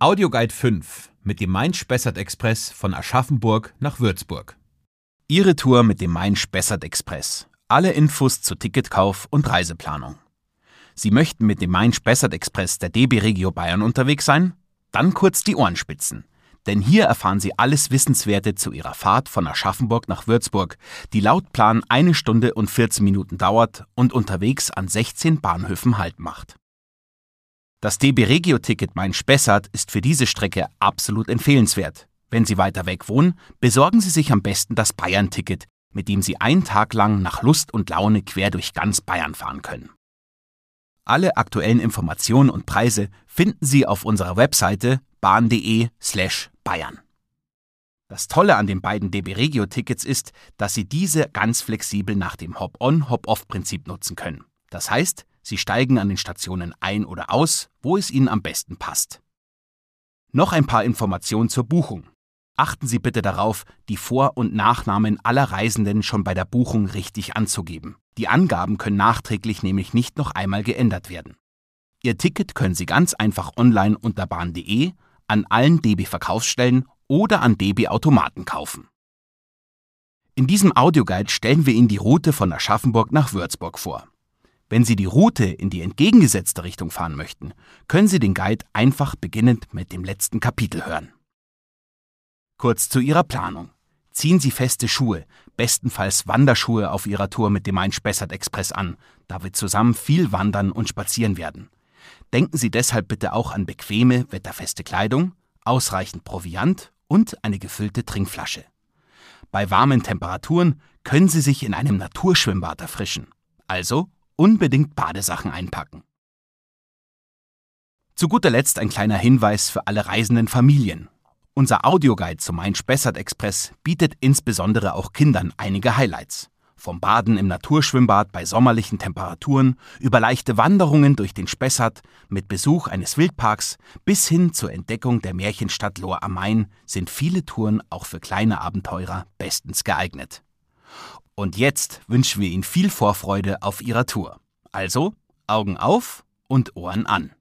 Audioguide 5 mit dem Main-Spessart-Express von Aschaffenburg nach Würzburg. Ihre Tour mit dem Main-Spessart-Express. Alle Infos zu Ticketkauf und Reiseplanung. Sie möchten mit dem Main-Spessart-Express der DB Regio Bayern unterwegs sein? Dann kurz die Ohren spitzen. Denn hier erfahren Sie alles Wissenswerte zu Ihrer Fahrt von Aschaffenburg nach Würzburg, die laut Plan eine Stunde und 14 Minuten dauert und unterwegs an 16 Bahnhöfen Halt macht. Das DB Regio-Ticket Main-Spessart ist für diese Strecke absolut empfehlenswert. Wenn Sie weiter weg wohnen, besorgen Sie sich am besten das Bayern-Ticket, mit dem Sie einen Tag lang nach Lust und Laune quer durch ganz Bayern fahren können. Alle aktuellen Informationen und Preise finden Sie auf unserer Webseite bahn.de/slash Bayern. Das Tolle an den beiden DB Regio-Tickets ist, dass Sie diese ganz flexibel nach dem Hop-on, Hop-off-Prinzip nutzen können. Das heißt, Sie steigen an den Stationen ein oder aus, wo es Ihnen am besten passt. Noch ein paar Informationen zur Buchung. Achten Sie bitte darauf, die Vor- und Nachnamen aller Reisenden schon bei der Buchung richtig anzugeben. Die Angaben können nachträglich nämlich nicht noch einmal geändert werden. Ihr Ticket können Sie ganz einfach online unter bahn.de, an allen DB-Verkaufsstellen oder an DB-Automaten kaufen. In diesem Audioguide stellen wir Ihnen die Route von Aschaffenburg nach Würzburg vor. Wenn Sie die Route in die entgegengesetzte Richtung fahren möchten, können Sie den Guide einfach beginnend mit dem letzten Kapitel hören. Kurz zu Ihrer Planung. Ziehen Sie feste Schuhe, bestenfalls Wanderschuhe auf Ihrer Tour mit dem Main-Spessart-Express an, da wir zusammen viel wandern und spazieren werden. Denken Sie deshalb bitte auch an bequeme, wetterfeste Kleidung, ausreichend Proviant und eine gefüllte Trinkflasche. Bei warmen Temperaturen können Sie sich in einem Naturschwimmbad erfrischen. Also unbedingt Badesachen einpacken. Zu guter Letzt ein kleiner Hinweis für alle reisenden Familien. Unser Audioguide zum Main-Spessart-Express bietet insbesondere auch Kindern einige Highlights. Vom Baden im Naturschwimmbad bei sommerlichen Temperaturen über leichte Wanderungen durch den Spessart mit Besuch eines Wildparks bis hin zur Entdeckung der Märchenstadt Lohr am Main sind viele Touren auch für kleine Abenteurer bestens geeignet. Und jetzt wünschen wir Ihnen viel Vorfreude auf Ihrer Tour. Also Augen auf und Ohren an.